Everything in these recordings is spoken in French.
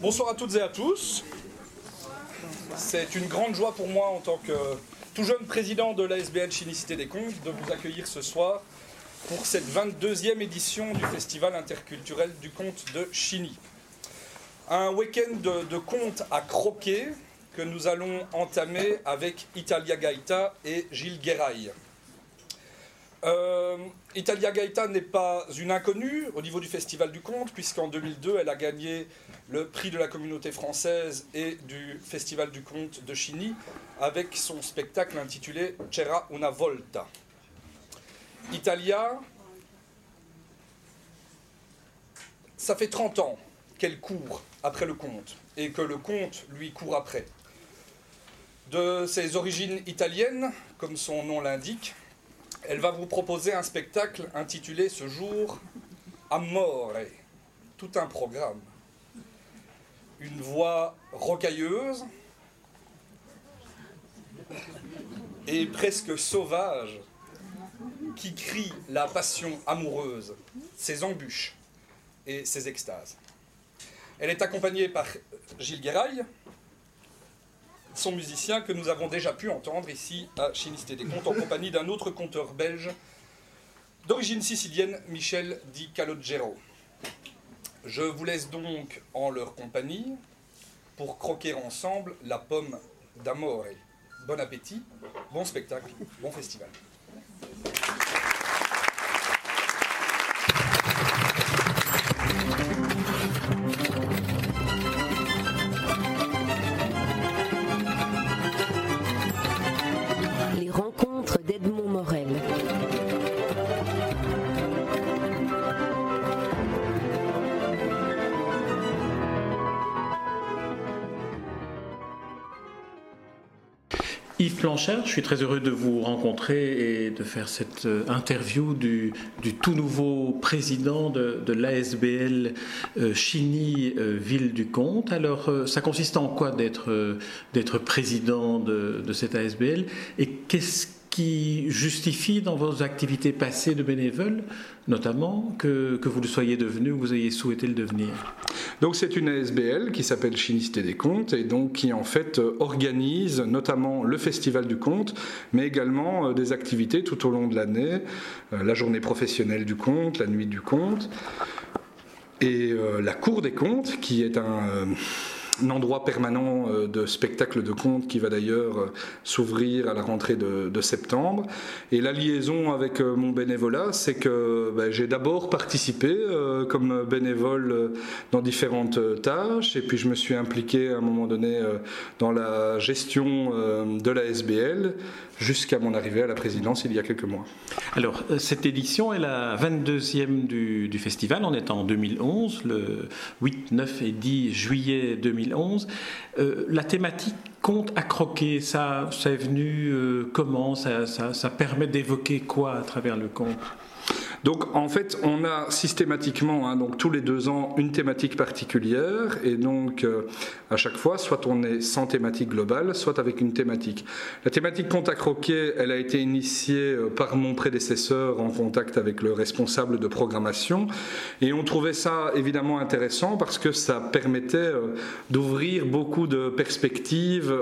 Bonsoir à toutes et à tous. C'est une grande joie pour moi en tant que tout jeune président de l'ASBL Chinicité des Comptes de vous accueillir ce soir pour cette 22e édition du Festival interculturel du conte de Chini. Un week-end de, de contes à croquer que nous allons entamer avec Italia Gaita et Gilles Guéraille. Euh, Italia Gaeta n'est pas une inconnue au niveau du Festival du Conte, puisqu'en 2002, elle a gagné le prix de la communauté française et du Festival du Conte de Chini avec son spectacle intitulé C'era una volta. Italia, ça fait 30 ans qu'elle court après le conte et que le conte lui court après. De ses origines italiennes, comme son nom l'indique, elle va vous proposer un spectacle intitulé ce jour Amore, tout un programme. Une voix rocailleuse et presque sauvage qui crie la passion amoureuse, ses embûches et ses extases. Elle est accompagnée par Gilles Guéraille, son musicien que nous avons déjà pu entendre ici à Chinisté des Contes en compagnie d'un autre conteur belge d'origine sicilienne, Michel Di Calogero. Je vous laisse donc en leur compagnie pour croquer ensemble la pomme d'Amore. Bon appétit, bon spectacle, bon festival. Yves Planchard, je suis très heureux de vous rencontrer et de faire cette euh, interview du, tout nouveau président de, l'ASBL euh, Chini euh, Ville du Comte. Alors, euh, ça consiste en quoi d'être euh, président de, de cette ASBL et qu'est-ce qui justifie dans vos activités passées de bénévole, notamment, que, que vous le soyez devenu ou que vous ayez souhaité le devenir Donc c'est une ASBL qui s'appelle Chinisté des Contes et donc qui en fait euh, organise notamment le Festival du Conte, mais également euh, des activités tout au long de l'année, euh, la journée professionnelle du conte, la nuit du conte, et la Cour des Contes qui est un... un endroit permanent euh, de spectacle de contes qui va d'ailleurs euh, s'ouvrir à la rentrée de, septembre. Et la liaison avec euh, mon bénévolat, c'est que ben, j'ai d'abord participé comme bénévole dans différentes tâches, et puis je me suis impliqué à un moment donné dans la gestion de la SBL jusqu'à mon arrivée à la présidence il y a quelques mois. Alors, euh, cette édition est la 22e du, festival. On est en 2011, le 8, 9 et 10 juillet 2011. Euh, la thématique compte à croquer, ça, est venu euh, comment? Ça, ça permet d'évoquer quoi à travers le conte? Donc en fait, on a systématiquement, hein, donc tous les deux ans, une thématique particulière, et donc euh, à chaque fois, soit on est sans thématique globale, soit avec une thématique. La thématique compte à croquer, elle a été initiée euh, par mon prédécesseur en contact avec le responsable de programmation, et on trouvait ça évidemment intéressant parce que ça permettait euh, d'ouvrir beaucoup de perspectives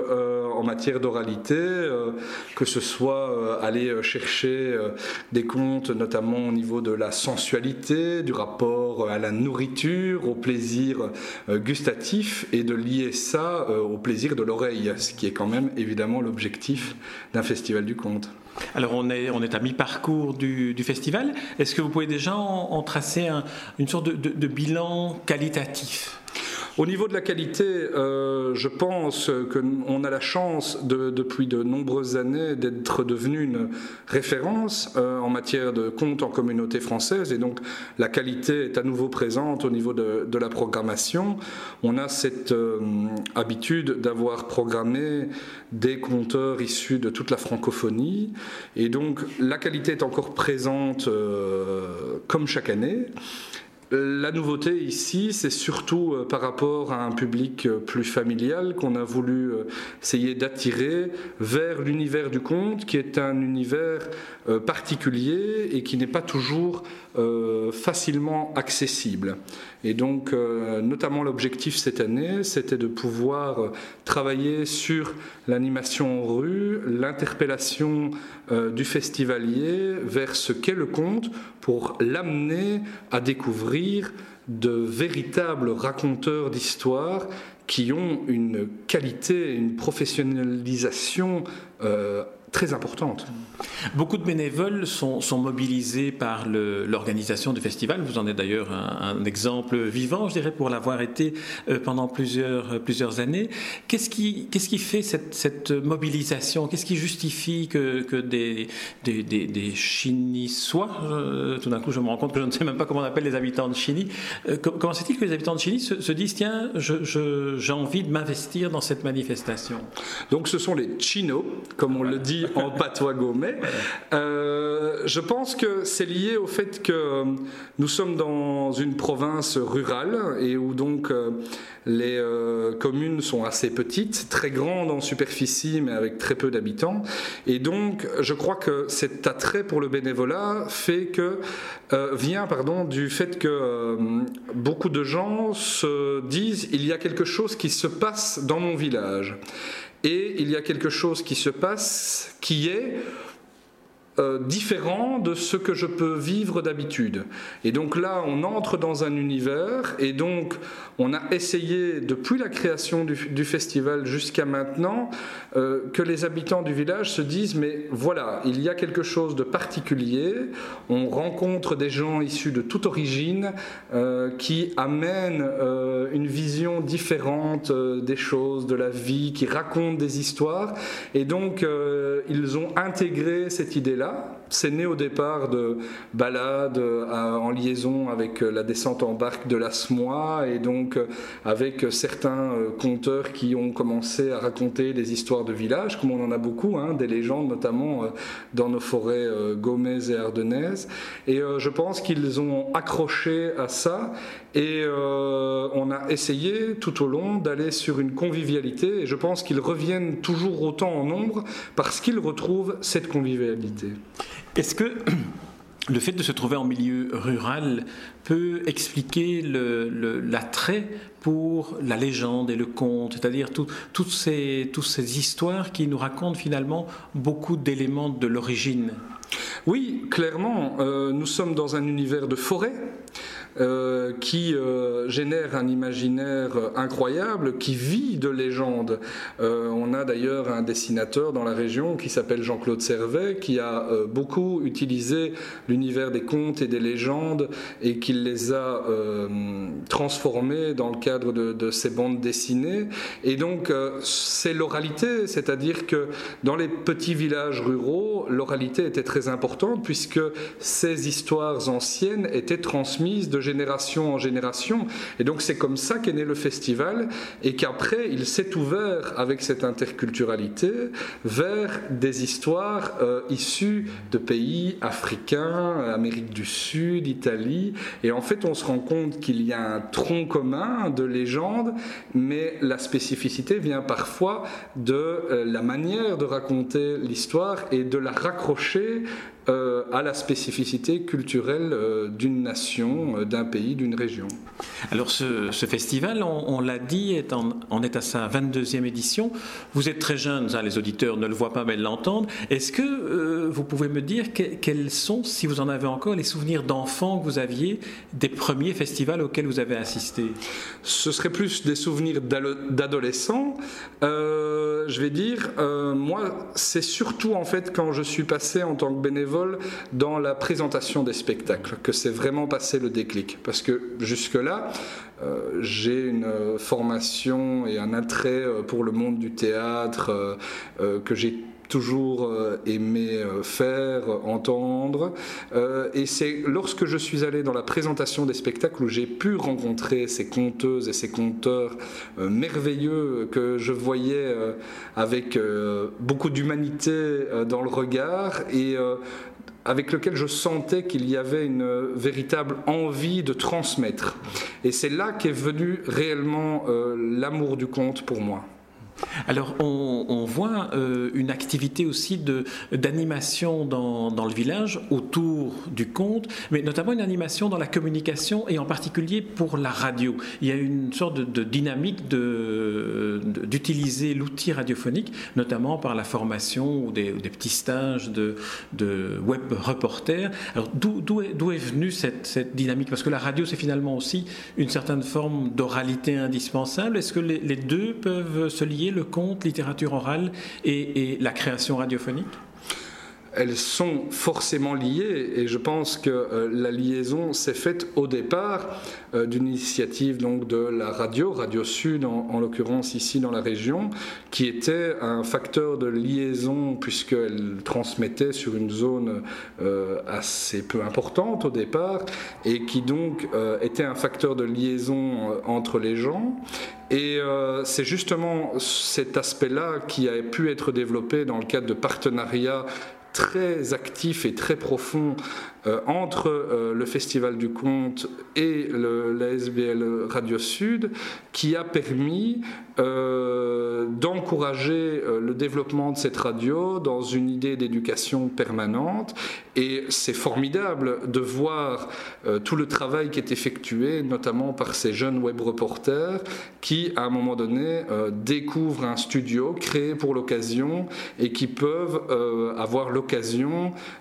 en matière d'oralité, euh, que ce soit euh, aller chercher euh, des contes, notamment au niveau de la sensualité, du rapport à la nourriture, au plaisir gustatif, et de lier ça au plaisir de l'oreille, ce qui est quand même évidemment l'objectif d'un festival du conte. Alors, on est, on est à mi-parcours du, festival. Est-ce que vous pouvez déjà en, tracer un- une sorte de bilan qualitatif? Au niveau de la qualité, euh, je pense qu'on a la chance de- depuis de nombreuses années d'être devenu une référence euh, en matière de compte en communauté française et donc la qualité est à nouveau présente au niveau de, la programmation. On a cette euh, habitude d'avoir programmé des compteurs issus de toute la francophonie et donc la qualité est encore présente comme chaque année. La nouveauté ici, c'est surtout euh, par rapport à un public euh, plus familial qu'on a voulu euh, essayer d'attirer vers l'univers du conte, qui est un univers particulier et qui n'est pas toujours facilement accessible. Et donc, notamment l'objectif cette année, c'était de pouvoir travailler sur l'animation en rue, l'interpellation du festivalier vers ce qu'est le conte pour l'amener à découvrir de véritables raconteurs d'histoire qui ont une qualité, une professionnalisation euh, très importante. Beaucoup de bénévoles sont, mobilisés par l'organisation du festival. Vous en êtes d'ailleurs un, exemple vivant, je dirais, pour l'avoir été euh, pendant plusieurs, plusieurs années. Qu'est-ce qui, qu'est-ce qui fait cette, cette mobilisation? Qu'est-ce qui justifie que, que des, des, des, euh, tout d'un coup je me rends compte que je ne sais même pas comment on appelle les habitants de Chini, euh, comment c'est-il que les habitants de Chini se, disent, tiens, j'ai envie de m'investir dans cette manifestation Donc ce sont les Chinos, comme on le dit en patois gourmet. Euh, je pense que c'est lié au fait que nous sommes dans une province rurale et où donc euh, les euh, communes sont assez petites, très grandes en superficie mais avec très peu d'habitants. Et donc je crois que cet attrait pour le bénévolat fait que vient pardon du fait que beaucoup de gens se disent il y a quelque chose qui se passe dans mon village. Et il y a quelque chose qui se passe qui est euh, différent de ce que je peux vivre d'habitude. Et donc là, on entre dans un univers, et donc on a essayé, depuis la création du, festival jusqu'à maintenant, euh, que les habitants du village se disent, mais voilà, il y a quelque chose de particulier, on rencontre des gens issus de toute origine euh, qui amènent une vision différente des choses, de la vie, qui racontent des histoires, et donc ils ont intégré cette idée-là c'est né au départ de balades euh, en liaison avec euh, la descente en barque de la Smois et donc euh, avec certains conteurs qui ont commencé à raconter des histoires de village, comme on en a beaucoup, hein, des légendes notamment dans nos forêts gomaises et ardennaises. Et je pense qu'ils ont accroché à ça et on a essayé tout au long d'aller sur une convivialité et je pense qu'ils reviennent toujours autant en nombre parce qu'ils retrouvent cette convivialité. Est-ce que le fait de se trouver en milieu rural peut expliquer l'attrait pour la légende et le conte, c'est-à-dire toutes, ces, toutes ces histoires qui nous racontent finalement beaucoup d'éléments de l'origine? Oui, clairement, euh, nous sommes dans un univers de forêt. Euh, qui euh, génère un imaginaire incroyable, qui vit de légendes. Euh, on a d'ailleurs un dessinateur dans la région qui s'appelle Jean-Claude Servet, qui a beaucoup utilisé l'univers des contes et des légendes et qui les a transformés dans le cadre de, de ces bandes dessinées. Et donc c'est l'oralité, c'est-à-dire que dans les petits villages ruraux, l'oralité était très importante puisque ces histoires anciennes étaient transmises de génération en génération. Et donc c'est comme ça qu'est né le festival et qu'après il s'est ouvert avec cette interculturalité vers des histoires euh, issues de pays africains, Amérique du Sud, Italie. Et en fait on se rend compte qu'il y a un tronc commun de légendes, mais la spécificité vient parfois de euh, la manière de raconter l'histoire et de la raccrocher euh, à la spécificité culturelle euh, d'une nation, euh, d'un pays, d'une région. Alors ce, festival, on, l'a dit, est en, est à sa 22e édition. Vous êtes très jeune, hein, les auditeurs ne le voient pas mais l'entendent. Est-ce que vous pouvez me dire quels sont, si vous en avez encore, les souvenirs d'enfants que vous aviez des premiers festivals auxquels vous avez assisté? Ce serait plus des souvenirs d'adolescents. je vais dire, moi, c'est surtout en fait quand je suis passé en tant que bénévole dans la présentation des spectacles, que c'est vraiment passé le déclic. Parce que jusque-là, euh, j'ai une formation et un attrait euh, pour le monde du théâtre euh, que j'ai toujours aimé faire, entendre. et c'est lorsque je suis allé dans la présentation des spectacles où j'ai pu rencontrer ces conteuses et ces conteurs merveilleux que je voyais avec beaucoup d'humanité dans le regard et avec lequel je sentais qu'il y avait une véritable envie de transmettre. Et c'est là qu'est venu réellement l'amour du conte pour moi. Alors, on, voit euh, une activité aussi d'animation dans, dans, le village autour du conte, mais notamment une animation dans la communication et en particulier pour la radio. Il y a une sorte de, dynamique d'utiliser l'outil radiophonique, notamment par la formation ou des, petits stages de, de web reporters. Alors, d'où est, est, venue cette, cette, dynamique? Parce que la radio, c'est finalement aussi une certaine forme d'oralité indispensable. Est-ce que les deux peuvent se lier? Le conte, littérature orale et, la création radiophonique? Elles sont forcément liées et je pense que euh, la liaison s'est faite au départ euh, d'une initiative donc de la radio, Radio Sud en, l'occurrence ici dans la région, qui était un facteur de liaison puisqu'elle transmettait sur une zone euh, assez peu importante au départ et qui donc était un facteur de liaison entre les gens. Et c'est justement cet aspect-là qui a pu être développé dans le cadre de partenariats très actifs et très profonds euh, entre euh, le Festival du Conte et le, la SBL Radio Sud, qui a permis d'encourager le développement de cette radio dans une idée d'éducation permanente. Et c'est formidable de voir tout le travail qui est effectué, notamment par ces jeunes web reporters qui à un moment donné, euh, découvrent un studio créé pour l'occasion et qui peuvent euh, avoir l'occasion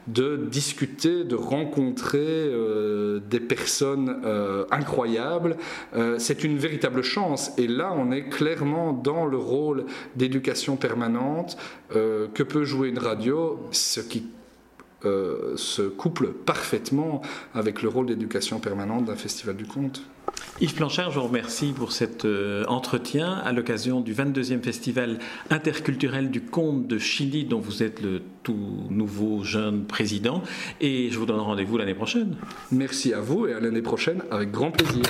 de discuter, de rencontrer euh, des personnes incroyables. C'est une véritable chance. Et là, on est clairement dans le rôle d'éducation permanente que peut jouer une radio, ce qui se couple parfaitement avec le rôle d'éducation permanente d'un festival du conte. Yves Planchard, je vous remercie pour cet euh, entretien à l'occasion du 22e Festival interculturel du conte de Chili, dont vous êtes le tout nouveau jeune président. Et je vous donne rendez-vous l'année prochaine. Merci à vous et à l'année prochaine avec grand plaisir.